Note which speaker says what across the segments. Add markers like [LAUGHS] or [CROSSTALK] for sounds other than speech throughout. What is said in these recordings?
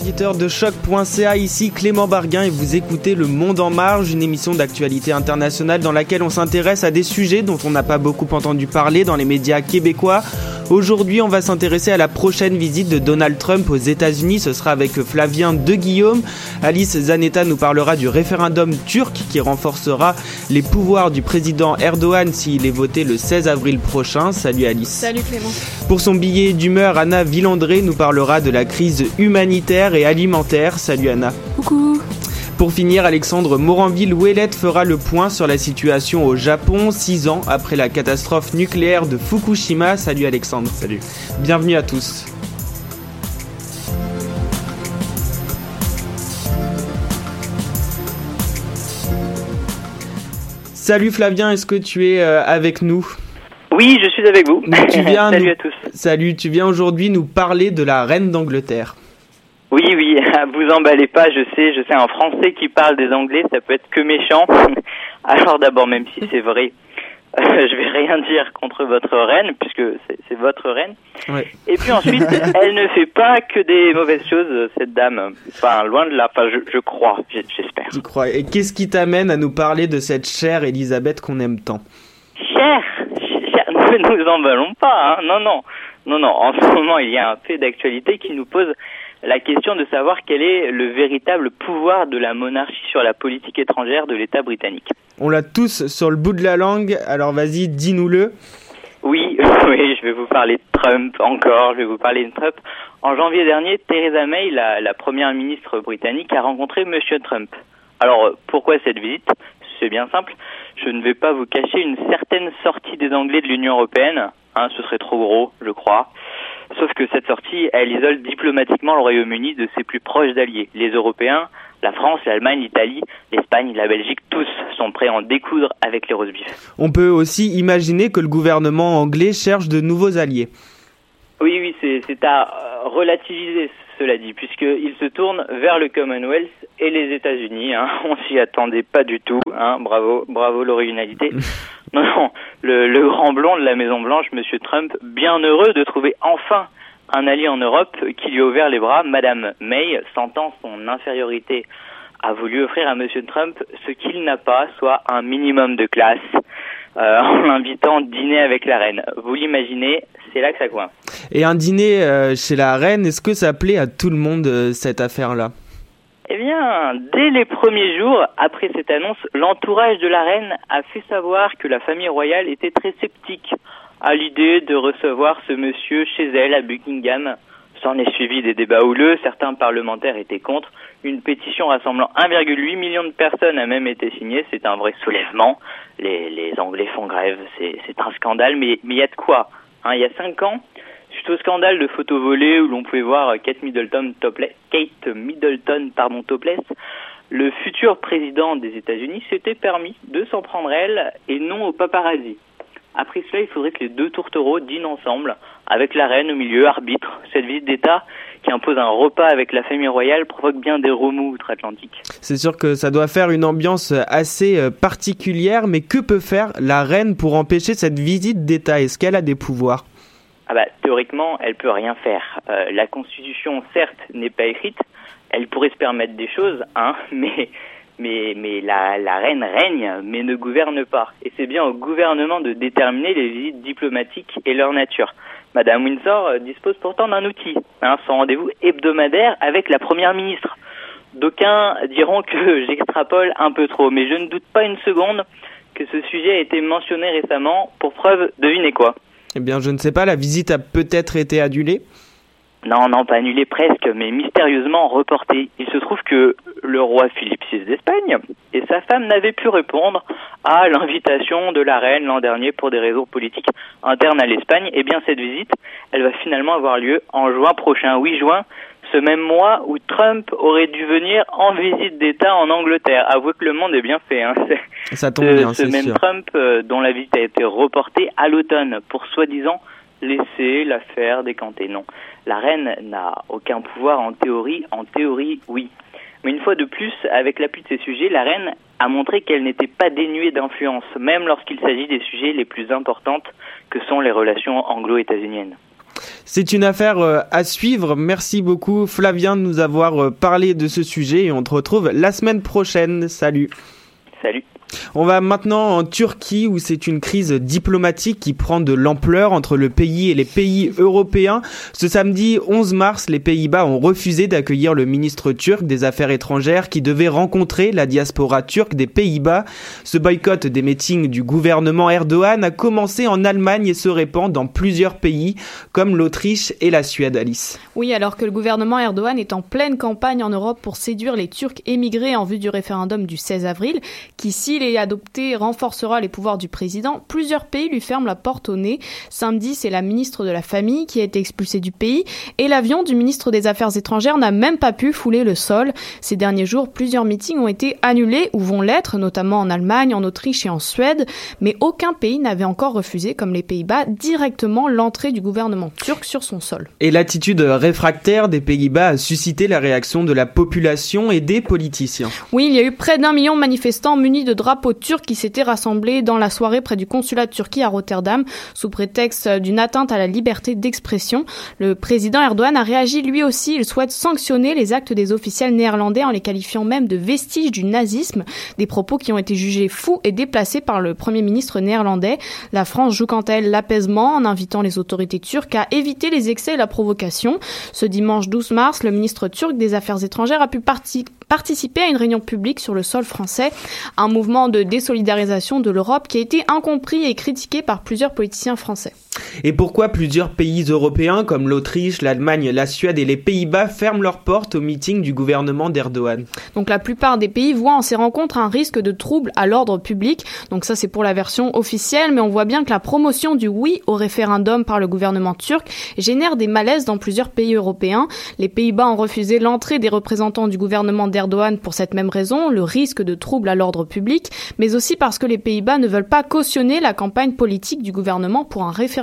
Speaker 1: Auditeurs de choc.ca, ici Clément Barguin et vous écoutez Le Monde en Marge, une émission d'actualité internationale dans laquelle on s'intéresse à des sujets dont on n'a pas beaucoup entendu parler dans les médias québécois. Aujourd'hui, on va s'intéresser à la prochaine visite de Donald Trump aux États-Unis. Ce sera avec Flavien De Guillaume. Alice Zanetta nous parlera du référendum turc qui renforcera les pouvoirs du président Erdogan s'il est voté le 16 avril prochain. Salut Alice.
Speaker 2: Salut Clément.
Speaker 1: Pour son billet d'humeur, Anna Villandré nous parlera de la crise humanitaire et alimentaire. Salut Anna. Pour finir, Alexandre Moranville-Ouellette fera le point sur la situation au Japon, six ans après la catastrophe nucléaire de Fukushima. Salut Alexandre.
Speaker 3: Salut.
Speaker 1: Bienvenue à tous. Salut Flavien, est-ce que tu es euh, avec nous?
Speaker 4: Oui, je suis avec vous.
Speaker 1: Tu viens [LAUGHS]
Speaker 4: Salut
Speaker 1: nous-
Speaker 4: à tous.
Speaker 1: Salut, tu viens aujourd'hui nous parler de la reine d'Angleterre.
Speaker 4: Oui, oui, [LAUGHS] vous emballez pas, je sais, je sais, un Français qui parle des Anglais, ça peut être que méchant. [LAUGHS] Alors d'abord, même si c'est vrai, euh, [LAUGHS] je vais rien dire contre votre reine, puisque c'est votre reine.
Speaker 1: Ouais.
Speaker 4: Et puis ensuite, elle ne fait pas que des mauvaises choses, cette dame. Enfin, loin de là, enfin, je, je crois, j'espère.
Speaker 1: Je crois. Et qu'est-ce qui t'amène à nous parler de cette chère Elisabeth qu'on aime tant?
Speaker 4: Cher, cher, ne nous emballons pas, hein. non, non, non, non. En ce moment, il y a un fait d'actualité qui nous pose la question de savoir quel est le véritable pouvoir de la monarchie sur la politique étrangère de l'État britannique.
Speaker 1: On l'a tous sur le bout de la langue, alors vas-y, dis-nous-le.
Speaker 4: Oui, [LAUGHS] oui, je vais vous parler de Trump encore, je vais vous parler de Trump. En janvier dernier, Theresa May, la, la première ministre britannique, a rencontré Monsieur Trump. Alors, pourquoi cette visite? C'est bien simple. Je ne vais pas vous cacher une certaine sortie des Anglais de l'Union européenne. Hein, ce serait trop gros, je crois. Sauf que cette sortie, elle isole diplomatiquement le Royaume-Uni de ses plus proches alliés, les Européens, la France, l'Allemagne, l'Italie, l'Espagne, la Belgique, tous sont prêts à en découdre avec les rose beef.
Speaker 1: On peut aussi imaginer que le gouvernement anglais cherche de nouveaux alliés.
Speaker 4: Oui, oui, c'est c'est à euh, relativiser, cela dit, puisqu'il se tourne vers le Commonwealth et les États-Unis. Hein. [LAUGHS] On s'y attendait pas du tout. Hein. Bravo, bravo l'originalité. [LAUGHS] Non, non, le, le grand blond de la Maison Blanche, Monsieur Trump, bien heureux de trouver enfin un allié en Europe qui lui a ouvert les bras. Madame May, sentant son infériorité, a voulu offrir à Monsieur Trump ce qu'il n'a pas, soit un minimum de classe, euh, en l'invitant dîner avec la reine. Vous l'imaginez, c'est là que ça coince.
Speaker 1: Et un dîner euh, chez la reine, est-ce que ça plaît à tout le monde euh, cette affaire-là?
Speaker 4: Eh bien, dès les premiers jours après cette annonce, l'entourage de la reine a fait savoir que la famille royale était très sceptique à l'idée de recevoir ce monsieur chez elle à Buckingham. S'en est suivi des débats houleux, certains parlementaires étaient contre. Une pétition rassemblant 1,8 million de personnes a même été signée, c'est un vrai soulèvement. Les, Anglais font grève, c'est un scandale, mais il y a de quoi. Hein, il y a cinq ans, Suite au scandale de photos volées où l'on pouvait voir Kate Middleton topless, Kate Middleton pardon topless, le futur président des États-Unis s'était permis de s'en prendre elle et non au paparazzi. Après cela, il faudrait que les deux tourtereaux dînent ensemble, avec la reine au milieu, arbitre. Cette visite d'État qui impose un repas avec la famille royale provoque bien des remous outre-Atlantique.
Speaker 1: C'est sûr que ça doit faire une ambiance assez euh, particulière, mais que peut faire la reine pour empêcher cette visite d'État? Est-ce qu'elle a des pouvoirs?
Speaker 4: Ah bah, théoriquement, elle peut rien faire. Euh, la Constitution, certes, n'est pas écrite. Elle pourrait se permettre des choses, hein, [LAUGHS] mais mais mais la, la reine règne, mais ne gouverne pas. Et c'est bien au gouvernement de déterminer les visites diplomatiques et leur nature. Madame Windsor euh, dispose pourtant d'un outil, hein, son rendez-vous hebdomadaire avec la première ministre. D'aucuns diront que [LAUGHS] j'extrapole un peu trop, mais je ne doute pas une seconde que ce sujet a été mentionné récemment. Pour preuve, devinez quoi?
Speaker 1: Eh bien, je ne sais pas, la visite a peut-être été annulée
Speaker 4: Non, non, pas annulée presque, mais mystérieusement reportée. Il se trouve que le roi Philippe VI d'Espagne et sa femme n'avaient pu répondre à l'invitation de la reine l'an dernier pour des raisons politiques internes à l'Espagne. Eh bien, cette visite, elle va finalement avoir lieu en juin prochain, 8 juin, ce même mois où Trump aurait dû venir en visite d'État en Angleterre. Avouez que le monde est bien fait. Hein. [LAUGHS]
Speaker 1: Ça tombe bien,
Speaker 4: Ce même Trump euh, dont la visite a été reportée à l'automne pour soi-disant laisser l'affaire décanter. Non, la reine n'a aucun pouvoir en théorie. En théorie, oui. Mais une fois de plus, avec l'appui de ces sujets, la reine a montré qu'elle n'était pas dénuée d'influence, même lorsqu'il s'agit des sujets les plus importants que sont les relations anglo-états-uniennes.
Speaker 1: C'est une affaire euh, à suivre. Merci beaucoup Flavien de nous avoir euh, parlé de ce sujet et on te retrouve la semaine prochaine. Salut.
Speaker 4: Salut.
Speaker 1: On va maintenant en Turquie où c'est une crise diplomatique qui prend de l'ampleur entre le pays et les pays européens. Ce samedi 11 mars, les Pays-Bas ont refusé d'accueillir le ministre turc des Affaires étrangères qui devait rencontrer la diaspora turque des Pays-Bas. Ce boycott des meetings du gouvernement Erdogan a commencé en Allemagne et se répand dans plusieurs pays comme l'Autriche et la Suède, Alice.
Speaker 2: Oui, alors que le gouvernement Erdogan est en pleine campagne en Europe pour séduire les Turcs émigrés en vue du référendum du 16 avril, qui s'il est adopté renforcera les pouvoirs du président, plusieurs pays lui ferment la porte au nez. Samedi, c'est la ministre de la Famille qui a été expulsée du pays et l'avion du ministre des Affaires étrangères n'a même pas pu fouler le sol. Ces derniers jours, plusieurs meetings ont été annulés ou vont l'être, notamment en Allemagne, en Autriche et en Suède, mais aucun pays n'avait encore refusé, comme les Pays-Bas, directement l'entrée du gouvernement turc sur son sol.
Speaker 1: Et l'attitude réfractaire des Pays-Bas a suscité la réaction de la population et des politiciens.
Speaker 2: Oui, il y a eu près d'un million de manifestants munis de drapeaux turcs qui s'étaient rassemblés dans la soirée près du consulat de Turquie à Rotterdam sous prétexte d'une atteinte à la liberté d'expression. Le président Erdogan a réagi lui aussi. Il souhaite sanctionner les actes des officiels néerlandais en les qualifiant même de vestiges du nazisme, des propos qui ont été jugés fous et déplacés par le premier ministre néerlandais. La France joue quant à elle l'apaisement en invitant les autorités turques à éviter les excès et la provocation. Ce dimanche 12 mars, le ministre turc des Affaires étrangères a pu participer à une réunion publique sur le sol français, un mouvement de désolidarisation de l'Europe qui a été incompris et critiqué par plusieurs politiciens français.
Speaker 1: Et pourquoi plusieurs pays européens comme l'Autriche, l'Allemagne, la Suède et les Pays-Bas ferment leurs portes au meeting du gouvernement d'Erdogan?
Speaker 2: Donc la plupart des pays voient en ces rencontres un risque de trouble à l'ordre public. Donc ça c'est pour la version officielle, mais on voit bien que la promotion du oui au référendum par le gouvernement turc génère des malaises dans plusieurs pays européens. Les Pays-Bas ont refusé l'entrée des représentants du gouvernement d'Erdogan pour cette même raison, le risque de trouble à l'ordre public, mais aussi parce que les Pays-Bas ne veulent pas cautionner la campagne politique du gouvernement pour un référendum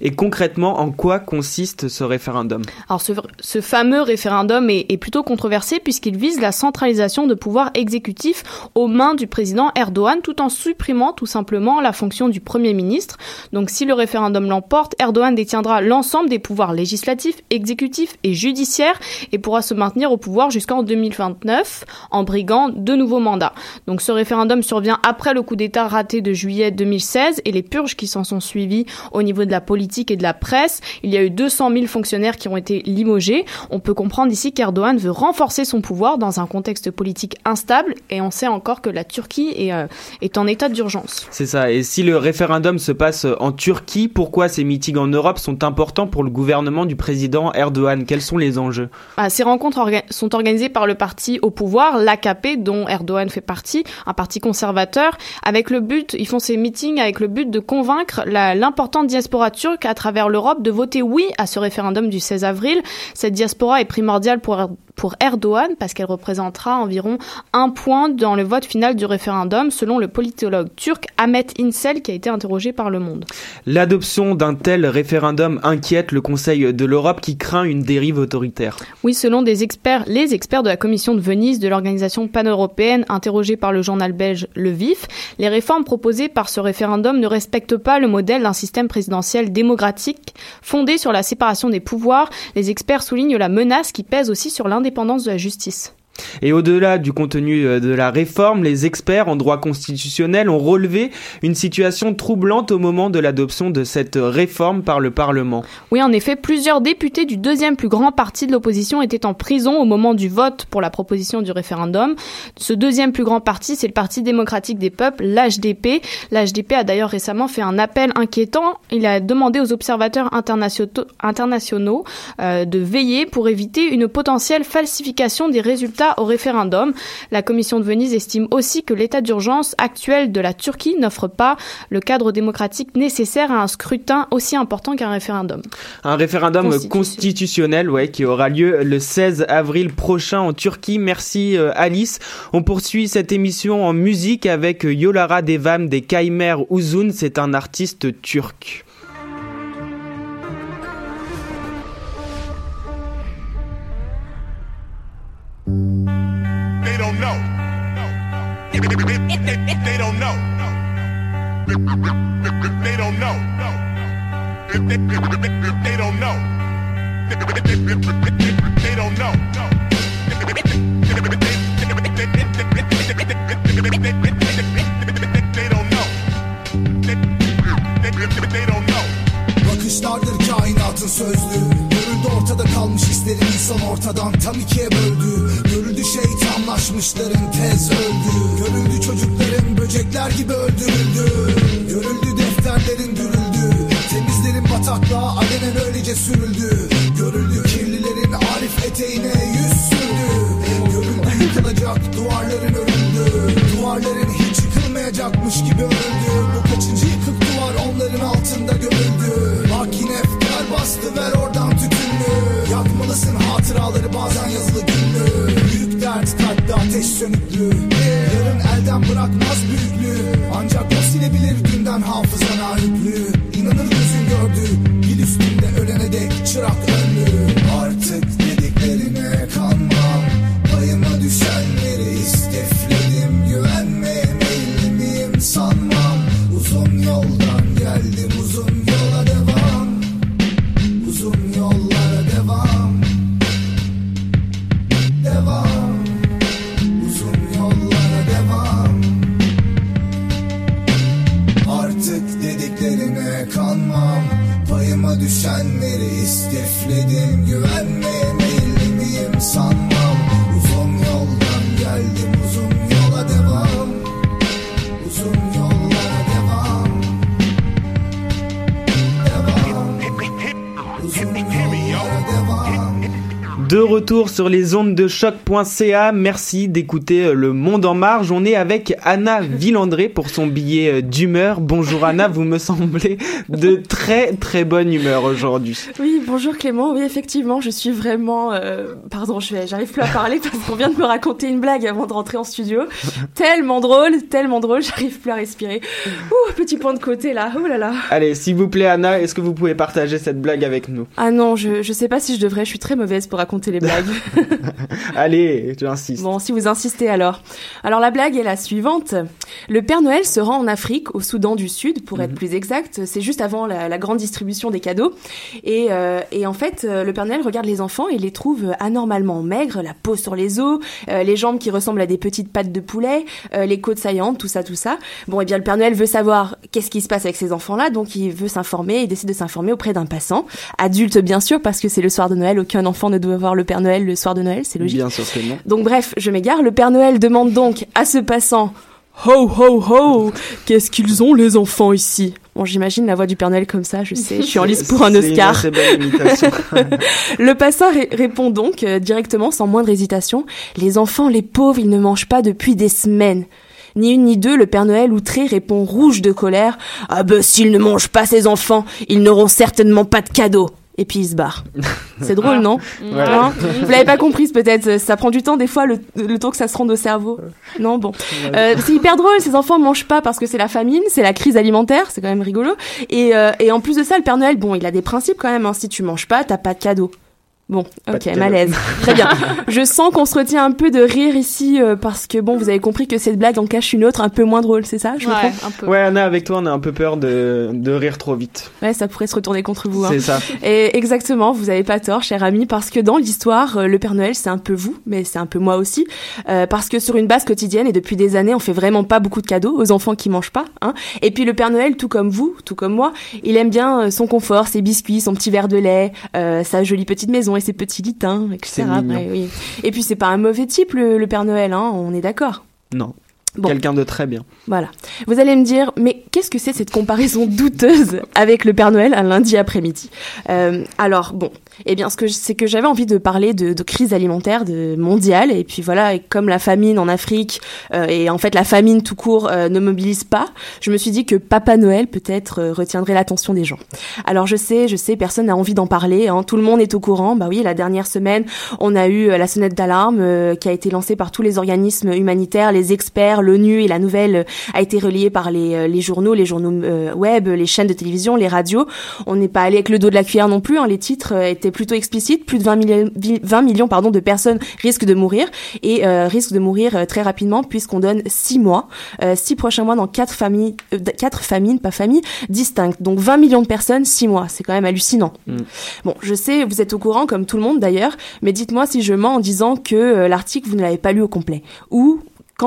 Speaker 1: et concrètement, en quoi consiste ce référendum?
Speaker 2: Alors ce, fameux référendum est, est plutôt controversé puisqu'il vise la centralisation de pouvoirs exécutifs aux mains du président Erdogan tout en supprimant tout simplement la fonction du Premier ministre. Donc si le référendum l'emporte, Erdogan détiendra l'ensemble des pouvoirs législatifs, exécutifs et judiciaires et pourra se maintenir au pouvoir jusqu'en 2020 1949 en briguant de nouveaux mandats. Donc ce référendum survient après le coup d'État raté de juillet 2016 et les purges qui s'en sont suivies au niveau de la politique et de la presse. Il y a eu 200 000 fonctionnaires qui ont été limogés. On peut comprendre ici qu'Erdogan veut renforcer son pouvoir dans un contexte politique instable et on sait encore que la Turquie est, euh, est en état d'urgence.
Speaker 5: C'est ça. Et si le référendum se passe en Turquie, pourquoi ces meetings en Europe sont importants pour le gouvernement du président Erdogan? Quels sont les enjeux?
Speaker 2: Ah, Ces rencontres sont organisées par le parti au pouvoir, l'AKP, dont Erdogan fait partie, un parti conservateur, avec le but, ils font ces meetings avec le but de convaincre l'importante diaspora turque à travers l'Europe de voter oui à ce référendum du 16 avril. Cette diaspora est primordiale pour pour Erdogan parce qu'elle représentera environ un point dans le vote final du référendum selon le politologue turc Ahmet Insel qui a été interrogé par Le Monde.
Speaker 5: L'adoption d'un tel référendum inquiète le Conseil de l'Europe qui craint une dérive autoritaire.
Speaker 2: Oui, selon des experts, les experts de la Commission de Venise de l'organisation pan-européenne interrogés par le journal belge Le Vif, les réformes proposées par ce référendum ne respectent pas le modèle d'un système présidentiel démocratique fondé sur la séparation des pouvoirs. Les experts soulignent la menace qui pèse aussi sur l'un indépendance de la justice.
Speaker 5: Et au-delà du contenu euh, de la réforme, les experts en droit constitutionnel ont relevé une situation troublante au moment de l'adoption de cette réforme par le Parlement.
Speaker 2: Oui, en effet, plusieurs députés du deuxième plus grand parti de l'opposition étaient en prison au moment du vote pour la proposition du référendum. Ce deuxième plus grand parti, c'est le Parti démocratique des peuples, l'HDP. L'HDP a d'ailleurs récemment fait un appel inquiétant. Il a demandé aux observateurs internationaux, euh, de veiller pour éviter une potentielle falsification des résultats au référendum. La Commission de Venise estime aussi que l'état d'urgence actuel de la Turquie n'offre pas le cadre démocratique nécessaire à un scrutin aussi important qu'un référendum.
Speaker 5: Un référendum constitutionnel, ouais, qui aura lieu le 16 avril prochain en Turquie. Merci euh, Alice. On poursuit cette émission en musique avec Yolara Devam des Kaimer Uzun. C'est un artiste turc. If, if, if, if they don't know. If they don't know. If they, if they don't know. If they don't know. If they don't know. They don't know. Bakışlardır kainatın sözlüğü Görüldü ortada kalmış hislerin insan ortadan tam ikiye böldü. Görüldü şeytanlaşmışların tez öldü. Görüldü çocukların böcekler gibi öldürüldü. Görüldü defterlerin dürüldü. Temizlerin bataklığa alenen öylece sürüldü. Görüldü kirlilerin arif eteğine yüz sürdü. Görüldü yıkılacak duvarların örüldü. Duvarların hiç yıkılmayacakmış gibi öldü Bu kaçıncı yıkık duvar onların altında gömüldü Bak yine bastı ver oradan Yakmalısın hatıraları bazen yazılı günlü. Büyük dert kalpte ateş sönüklü. Yarın elden bırakmaz büyüklüğü Ancak o silebilir günden hafızana yüklü. İnanır gözün gördü Dil üstünde ölene dek çırak önlü. Artık yollara devam De retour sur les ondes de choc.ca, merci d'écouter Le Monde en Marge. On est avec Anna Villandré pour son billet d'humeur. Bonjour Anna, vous me semblez de très très bonne humeur aujourd'hui.
Speaker 3: Oui, bonjour Clément. Oui, effectivement, je suis vraiment... Euh, pardon, j'arrive plus à parler parce qu'on vient de me raconter une blague avant de rentrer en studio. tellement drôle, tellement drôle, j'arrive plus à respirer. Ouh, petit point de côté là, oh là là.
Speaker 5: Allez, s'il vous plaît Anna, est-ce que vous pouvez partager cette blague avec nous?
Speaker 3: Ah non, je, je sais pas si je devrais, je suis très mauvaise pour raconter les blagues. [LAUGHS]
Speaker 1: Allez, tu insistes.
Speaker 3: Bon, si vous insistez alors. Alors la blague est la suivante. Le Père Noël se rend en Afrique, au Soudan du Sud, pour être
Speaker 1: Mhm.
Speaker 3: plus exact. C'est juste avant la, la grande distribution des cadeaux. Et, euh, et en fait, euh, le Père Noël regarde les enfants et les trouve anormalement maigres, la peau sur les os, euh, les jambes qui ressemblent à des petites pattes de poulet, euh, les côtes saillantes, tout ça, tout ça. Bon, et bien le Père Noël veut savoir qu'est-ce qui se passe avec ces enfants-là, donc il veut s'informer, il décide de s'informer auprès d'un passant, adulte bien sûr, parce que c'est le soir de Noël, aucun enfant ne doit voir le Père Noël le soir de Noël, c'est logique.
Speaker 1: Bien sûr que non.
Speaker 3: Donc bref, je m'égare. Le Père Noël demande donc à ce passant Ho ho ho Qu'est-ce qu'ils ont les enfants ici? Bon, j'imagine la voix du Père Noël comme ça, je sais, je suis en lice pour un
Speaker 1: une
Speaker 3: Oscar.
Speaker 1: assez belle imitation. [LAUGHS]
Speaker 3: Le passant ré- répond donc euh, directement, sans moindre hésitation Les enfants, les pauvres, ils ne mangent pas depuis des semaines. Ni une ni deux, le Père Noël outré répond rouge de colère Ah ben, s'ils ne mangent pas ces enfants, ils n'auront certainement pas de cadeaux. Et puis il se barre. [LAUGHS] C'est drôle, non
Speaker 1: Ouais.
Speaker 3: Hein [LAUGHS] Vous l'avez pas comprise peut-être, ça prend du temps des fois le, le temps que ça se rende au cerveau. Non, bon. Euh, c'est hyper drôle, ces enfants mangent pas parce que c'est la famine, c'est la crise alimentaire, c'est quand même rigolo. Et, euh, et en plus de ça, le Père Noël, bon, il a des principes quand même, hein. si tu manges pas, t'as pas de cadeau. Bon, ok, malaise. Très bien. Je sens qu'on se retient un peu de rire ici euh, parce que bon, vous avez compris que cette blague en cache une autre un peu moins drôle, c'est ça Je
Speaker 2: Ouais, un peu.
Speaker 1: Ouais, Anna, avec toi, on a un peu peur de, de rire trop vite.
Speaker 3: Ouais, ça pourrait se retourner contre vous. Hein.
Speaker 1: C'est ça.
Speaker 3: Et exactement, vous avez pas tort, cher ami, parce que dans l'histoire, euh, le Père Noël, c'est un peu vous, mais c'est un peu moi aussi, euh, parce que sur une base quotidienne et depuis des années, on fait vraiment pas beaucoup de cadeaux aux enfants qui mangent pas. Hein. Et puis le Père Noël, tout comme vous, tout comme moi, il aime bien son confort, ses biscuits, son petit verre de lait, euh, sa jolie petite maison et ses petits lutins, etc. Oui. Et puis c'est pas un mauvais type le, le Père Noël, hein, on est d'accord.
Speaker 1: Non.
Speaker 3: Bon.
Speaker 1: Quelqu'un de très bien.
Speaker 3: Voilà. Vous allez me dire, mais qu'est-ce que c'est cette comparaison douteuse avec le Père Noël un lundi après-midi Euh, Alors bon, eh bien, ce que je- c'est que j'avais envie de parler de, de crise alimentaire de mondiale et puis voilà, et comme la famine en Afrique euh, et en fait la famine tout court euh, ne mobilise pas, je me suis dit que Papa Noël peut-être retiendrait l'attention des gens. Alors je sais, je sais, personne n'a envie d'en parler, hein, tout le monde est au courant. Bah oui, la dernière semaine, on a eu la sonnette d'alarme qui a été lancée par tous les organismes humanitaires, les experts, l'ONU et la nouvelle euh, a été relayée par les, euh, les journaux, les journaux euh, web, les chaînes de télévision, les radios. On n'est pas allé avec le dos de la cuillère non plus. hein, les titres étaient plutôt explicites. Plus de 20 millions, 20 millions pardon, de personnes risquent de mourir et euh, risquent de mourir très rapidement puisqu'on donne six mois, euh, six prochains mois dans quatre familles, euh, d- quatre famines, pas familles distinctes. Donc 20 millions de personnes, six mois. C'est quand même hallucinant.
Speaker 1: Mm.
Speaker 3: Bon, je sais, vous êtes au courant comme tout le monde d'ailleurs, mais dites-moi si je mens en disant que l'article vous ne l'avez pas lu au complet ou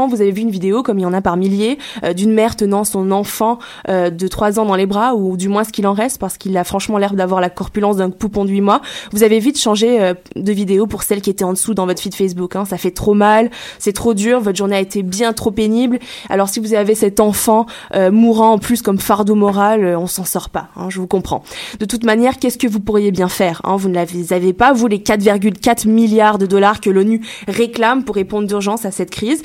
Speaker 3: vous avez vu une vidéo, comme il y en a par milliers, euh, d'une mère tenant son enfant euh, de 3 ans dans les bras, ou du moins ce qu'il en reste, parce qu'il a franchement l'air d'avoir la corpulence d'un poupon de 8 mois, vous avez vite changé euh, de vidéo pour celle qui était en dessous dans votre feed Facebook. Hein. Ça fait trop mal, c'est trop dur, votre journée a été bien trop pénible. Alors si vous avez cet enfant mourant en plus comme fardeau moral, on s'en sort pas, hein, je vous comprends. De toute manière, qu'est-ce que vous pourriez bien faire hein? Vous ne l'avez- avez pas, vous, les 4,4 milliards de dollars que l'ONU réclame pour répondre d'urgence à cette crise.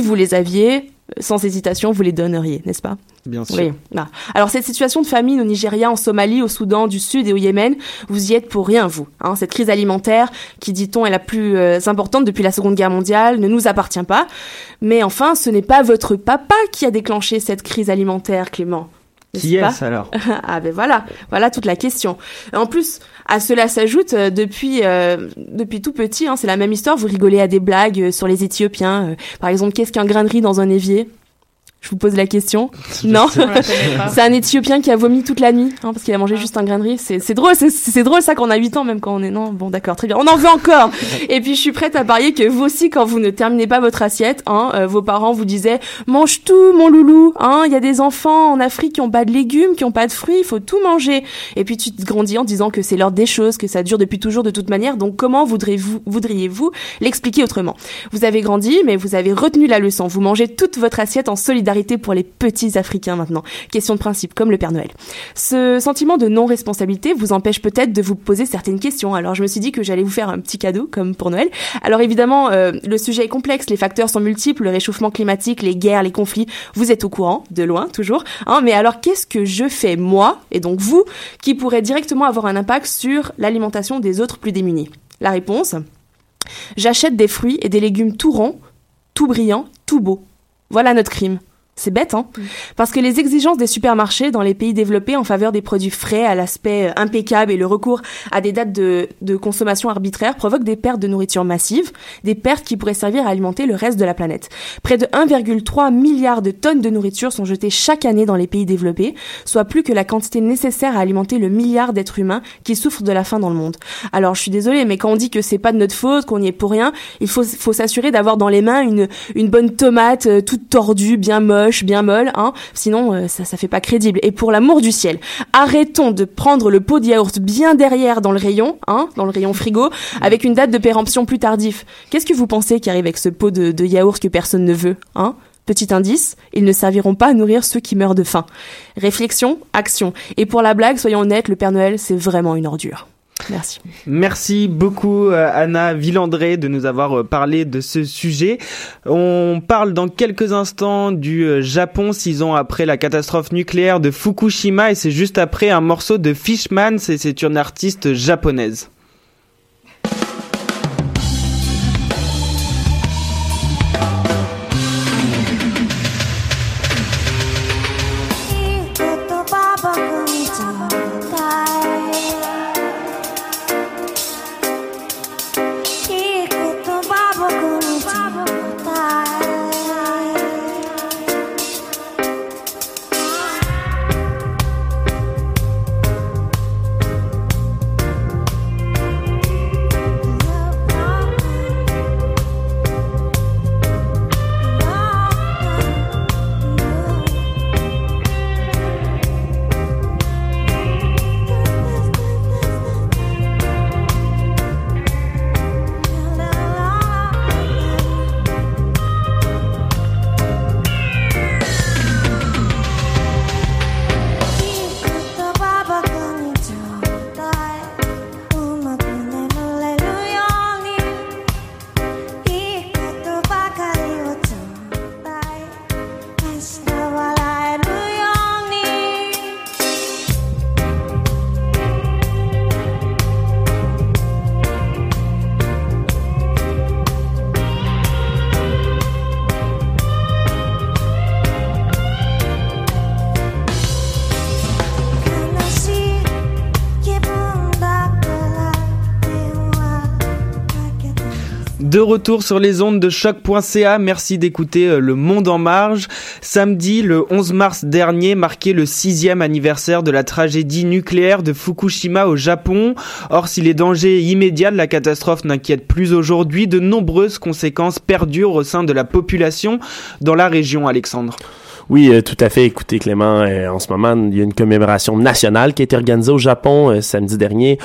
Speaker 3: Vous les aviez, euh, sans hésitation, vous les donneriez, n'est-ce pas?
Speaker 1: Bien sûr.
Speaker 3: oui. Ah. Alors cette situation de famine au Nigeria, en Somalie, au Soudan du Sud et au Yémen, vous y êtes pour rien, vous. Hein, cette crise alimentaire, qui dit-on est la plus euh, importante depuis la Seconde Guerre mondiale, ne nous appartient pas. Mais enfin, ce n'est pas votre papa qui a déclenché cette crise alimentaire, Clément.
Speaker 1: Qui
Speaker 3: pas
Speaker 1: est-ce alors? [LAUGHS]
Speaker 3: Ah ben voilà, voilà toute la question. En plus, à cela s'ajoute euh, depuis euh, depuis tout petit, hein, c'est la même histoire. Vous rigolez à des blagues euh, sur les Éthiopiens. euh, par exemple, qu'est-ce qu'un grain de riz dans un évier? Je vous pose la question. [LAUGHS] non, c'est un Éthiopien qui a vomi toute la nuit hein, parce qu'il a mangé juste un grain de riz. C'est c'est drôle, c'est- c'est drôle ça qu'on a 8 ans même quand on est non. Bon d'accord, très bien. On en veut encore. Et puis je suis prête à parier que vous aussi quand vous ne terminez pas votre assiette, hein, euh, vos parents vous disaient mange tout mon loulou. Hein, il y a des enfants en Afrique qui ont pas de légumes, qui ont pas de fruits, il faut tout manger. Et puis tu te grandis en disant que c'est l'ordre des choses, que ça dure depuis toujours de toute manière. Donc comment voudriez-vous voudriez-vous l'expliquer autrement? Vous avez grandi, mais vous avez retenu la leçon. Vous mangez toute votre assiette en solidarité pour les petits Africains maintenant. Question de principe, comme le Père Noël. Ce sentiment de non-responsabilité vous empêche peut-être de vous poser certaines questions. Alors je me suis dit que j'allais vous faire un petit cadeau, comme pour Noël. Alors évidemment, euh, le sujet est complexe, les facteurs sont multiples, le réchauffement climatique, les guerres, les conflits, vous êtes au courant, de loin toujours. Hein, mais alors qu'est-ce que je fais moi, et donc vous, qui pourrait directement avoir un impact sur l'alimentation des autres plus démunis? La réponse J'achète des fruits et des légumes tout ronds, tout brillants, tout beaux. Voilà notre crime. C'est bête, hein Parce que les exigences des supermarchés dans les pays développés en faveur des produits frais à l'aspect euh, impeccable et le recours à des dates de, de consommation arbitraires provoquent des pertes de nourriture massives, des pertes qui pourraient servir à alimenter le reste de la planète. Près de 1,3 milliard de tonnes de nourriture sont jetées chaque année dans les pays développés, soit plus que la quantité nécessaire à alimenter le milliard d'êtres humains qui souffrent de la faim dans le monde. Alors je suis désolée, mais quand on dit que c'est pas de notre faute, qu'on y est pour rien, il faut, faut s'assurer d'avoir dans les mains une, une bonne tomate euh, toute tordue, bien molle, bien molle, hein. Sinon, euh, ça, ça fait pas crédible. Et pour l'amour du ciel, arrêtons de prendre le pot de yaourt bien derrière dans le rayon, hein, dans le rayon frigo, avec une date de péremption plus tardif. Qu'est-ce que vous pensez qui arrive avec ce pot de, de yaourt que personne ne veut, hein? Petit indice, ils ne serviront pas à nourrir ceux qui meurent de faim. Réflexion, action. Et pour la blague, soyons honnêtes, le Père Noël, c'est vraiment une ordure. Merci.
Speaker 1: Merci beaucoup euh, Anna Villandré de nous avoir euh, parlé de ce sujet. On parle dans quelques instants du euh, Japon six ans après la catastrophe nucléaire de Fukushima et c'est juste après un morceau de Fishman, c'est une artiste japonaise. Retour sur les ondes de choc.ca, merci d'écouter euh, Le Monde en Marge. Samedi, le 11 mars dernier, marquait le sixième anniversaire de la tragédie nucléaire de Fukushima au Japon. Or, si les dangers immédiats de la catastrophe n'inquiètent plus aujourd'hui, de nombreuses conséquences perdurent au sein de la population dans la région, Alexandre.
Speaker 6: Oui, euh, tout à fait. Écoutez, Clément, euh, en ce moment, il y a une commémoration nationale qui a été organisée au Japon euh, samedi dernier.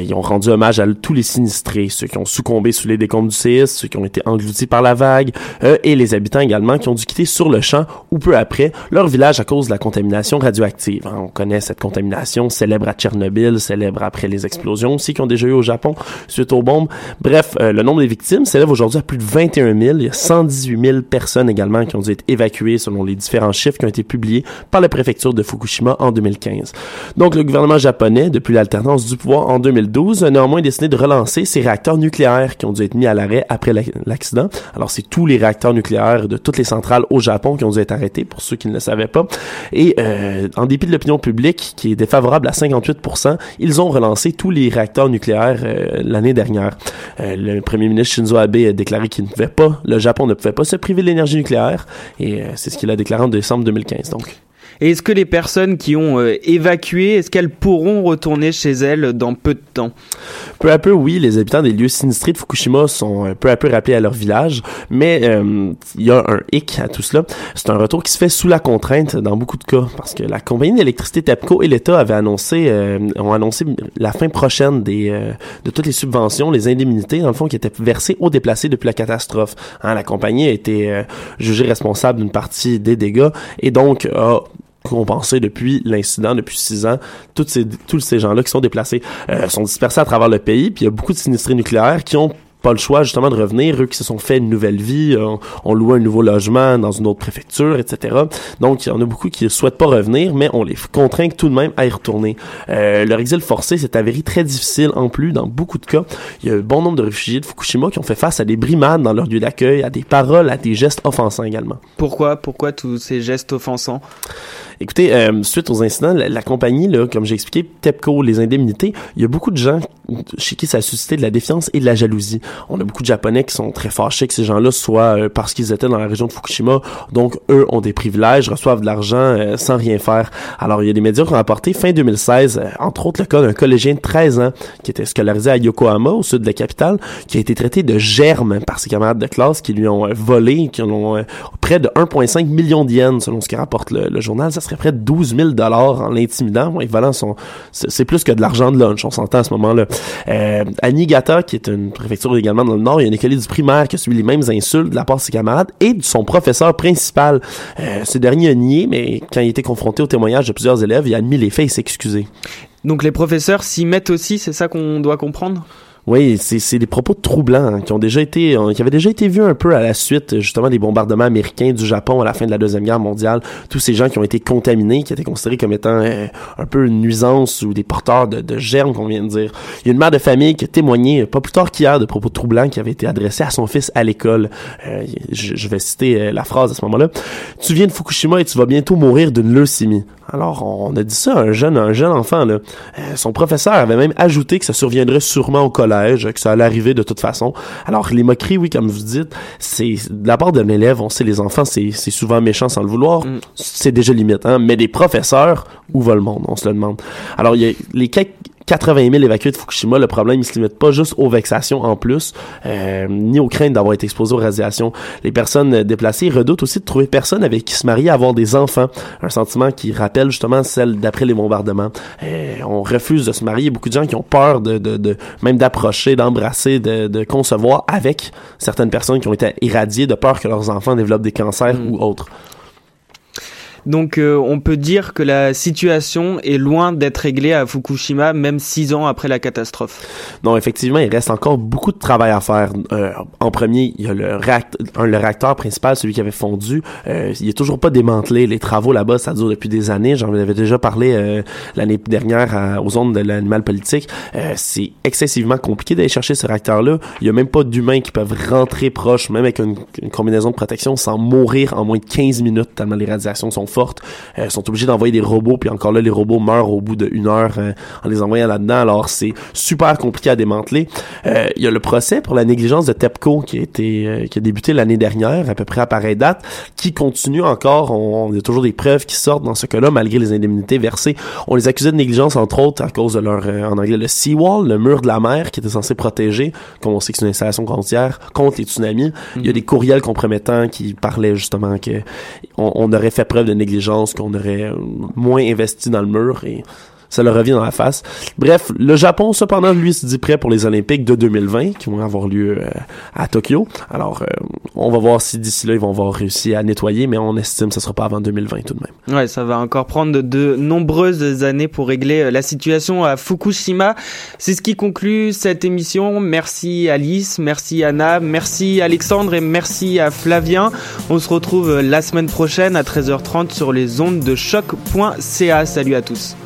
Speaker 6: ils ont rendu hommage à tous les sinistrés, ceux qui ont succombé sous les décombres du séisme, ceux qui ont été engloutis par la vague, et les habitants également qui ont dû quitter sur le champ ou peu après leur village à cause de la contamination radioactive. Hein, on connaît cette contamination célèbre à Tchernobyl, célèbre après les explosions aussi qui ont déjà eu au Japon suite aux bombes. Bref, le nombre des victimes s'élève aujourd'hui à plus de 21 000. Il y a 118 000 personnes également qui ont dû être évacuées selon les différents chiffres qui ont été publiés par la préfecture de Fukushima en 2015. Donc, le gouvernement japonais, depuis l'alternance du pouvoir en 2012, a néanmoins décidé de relancer ses réacteurs nucléaires qui ont dû être mis à l'arrêt après l'accident. Alors, c'est tous les réacteurs nucléaires de toutes les centrales au Japon qui ont dû être arrêtés, pour ceux qui ne le savaient pas. Et euh, en dépit de l'opinion publique, qui est défavorable à 58%, ils ont relancé tous les réacteurs nucléaires euh, l'année dernière. Euh, le premier ministre Shinzo Abe a déclaré qu'il ne pouvait pas, le Japon ne pouvait pas se priver de l'énergie nucléaire, et c'est ce qu'il a déclaré en décembre 2015. Donc.
Speaker 1: Et est-ce que les personnes qui ont euh, évacué, est-ce qu'elles pourront retourner chez elles dans peu de temps?
Speaker 6: Peu à peu, oui. Les habitants des lieux sinistrés de Fukushima sont euh, peu à peu rappelés à leur village, mais euh, il y a un hic à tout cela. C'est un retour qui se fait sous la contrainte dans beaucoup de cas, parce que la compagnie d'électricité TEPCO et l'État avaient annoncé, ont annoncé la fin prochaine des de toutes les subventions, les indemnités dans le fond qui étaient versées aux déplacés depuis la catastrophe. Hein, la compagnie a été jugée responsable d'une partie des dégâts et donc a compensé depuis l'incident, depuis six ans. Toutes ces, tous ces gens-là qui sont déplacés euh, sont dispersés à travers le pays. Puis il y a beaucoup de sinistrés nucléaires qui ont pas le choix justement de revenir, eux qui se sont fait une nouvelle vie, ont, ont loué un nouveau logement dans une autre préfecture, etc. Donc il y en a beaucoup qui ne souhaitent pas revenir, mais on les contraint tout de même à y retourner. Euh, leur exil forcé s'est avéré très difficile en plus dans beaucoup de cas. Il y a un bon nombre de réfugiés de Fukushima qui ont fait face à des brimades dans leur lieu d'accueil, à des paroles, à des gestes offensants également.
Speaker 1: Pourquoi? Pourquoi tous ces gestes offensants?
Speaker 6: Écoutez, euh, suite aux incidents, la, la compagnie, là, comme j'ai expliqué, TEPCO, les indemnités, il y a beaucoup de gens chez qui ça a suscité de la défiance et de la jalousie. On a beaucoup de Japonais qui sont très fâchés que ces gens-là soient, euh, parce qu'ils étaient dans la région de Fukushima, donc eux ont des privilèges, reçoivent de l'argent euh, sans rien faire. Alors, il y a des médias qui ont apporté fin 2016, euh, entre autres le cas d'un collégien de 13 ans qui était scolarisé à Yokohama, au sud de la capitale, qui a été traité de germe par ses camarades de classe qui lui ont volé, qui ont près de 1,5 million d'yens, selon ce que rapporte le, journal. Près de 12 000 dollars en l'intimidant. Bon, volant son, c'est plus que de l'argent de lunch, on s'entend à ce moment-là. Euh, à Niigata, qui est une préfecture également dans le nord, il y a une école du primaire qui a subi les mêmes insultes de la part de ses camarades et de son professeur principal. Euh, ce dernier a nié, mais quand il était confronté au témoignage de plusieurs élèves, il a admis les faits et s'est excusé.
Speaker 1: Donc les professeurs s'y mettent aussi, c'est ça qu'on doit comprendre?
Speaker 6: Oui, c'est des propos troublants hein, qui ont déjà été, euh, qui avaient déjà été vus un peu à la suite justement des bombardements américains du Japon à la fin de la deuxième guerre mondiale. Tous ces gens qui ont été contaminés, qui étaient considérés comme étant euh, un peu une nuisance ou des porteurs de, de germes, qu'on vient de dire. Il y a une mère de famille qui a témoigné pas plus tard qu'hier de propos troublants qui avaient été adressés à son fils à l'école. Euh, je, je, vais citer la phrase à ce moment-là. Tu viens de Fukushima et tu vas bientôt mourir d'une leucémie. Alors, on a dit ça à un jeune, un jeune enfant. Là. son professeur avait même ajouté que ça surviendrait sûrement au collège, que ça allait arriver de toute façon. Alors, les moqueries, oui, comme vous dites, c'est de la part d'un élève, on sait, les enfants, c'est souvent méchant sans le vouloir. Mm. C'est déjà limite, hein. Mais des professeurs, où va le monde? On se le demande. Alors, il y a les quelques 80 000 évacués de Fukushima, le problème il se limite pas juste aux vexations en plus, euh, ni aux craintes d'avoir été exposés aux radiations. Les personnes déplacées redoutent aussi de trouver personne avec qui se marier, avoir des enfants, un sentiment qui rappelle justement celle d'après les bombardements. Euh, on refuse de se marier, beaucoup de gens qui ont peur de, de, de même d'approcher, d'embrasser, de, de, concevoir avec certaines personnes qui ont été irradiées de peur que leurs enfants développent des cancers mm. ou autres.
Speaker 1: Donc euh, on peut dire que la situation est loin d'être réglée à Fukushima, même six ans après la catastrophe.
Speaker 6: Non, effectivement, il reste encore beaucoup de travail à faire. Euh, en premier, il y a le, réacteur, principal, celui qui avait fondu. Euh, il est toujours pas démantelé. Les travaux là-bas, ça dure depuis des années. J'en avais déjà parlé l'année dernière aux ondes de l'animal politique. c'est excessivement compliqué d'aller chercher ce réacteur-là. Il y a même pas d'humains qui peuvent rentrer proche, même avec une, une combinaison de protection, sans mourir en moins de 15 minutes, tellement les radiations sont fortes. Euh, sont obligés d'envoyer des robots, puis encore là, les robots meurent au bout d'une heure euh, en les envoyant là-dedans. Alors, c'est super compliqué à démanteler. Euh, il y a le procès pour la négligence de TEPCO qui a été qui a débuté l'année dernière, à peu près à pareille date, qui continue encore. On, il y a toujours des preuves qui sortent dans ce cas-là, malgré les indemnités versées. On les accusait de négligence, entre autres, à cause de leur, en anglais, le seawall, le mur de la mer, qui était censé protéger, comme on sait que c'est une installation frontière, contre les tsunamis. Il y a mhm. des courriels compromettants qui parlaient justement que on, on aurait fait preuve de négligence, qu'on aurait moins investi dans le mur ça leur revient dans la face. Bref, le Japon, cependant, lui, se dit prêt pour les Olympiques de 2020, qui vont avoir lieu euh, à Tokyo. Alors, euh, on va voir si d'ici là, ils vont avoir réussi à nettoyer, mais on estime que ce sera pas avant 2020 tout de même.
Speaker 1: Ouais, ça va encore prendre de, nombreuses années pour régler euh, la situation à Fukushima. C'est ce qui conclut cette émission. Merci Alice, merci Anna, merci Alexandre et merci à Flavien. On se retrouve la semaine prochaine à 13h30 sur les ondes de choc.ca. Salut à tous.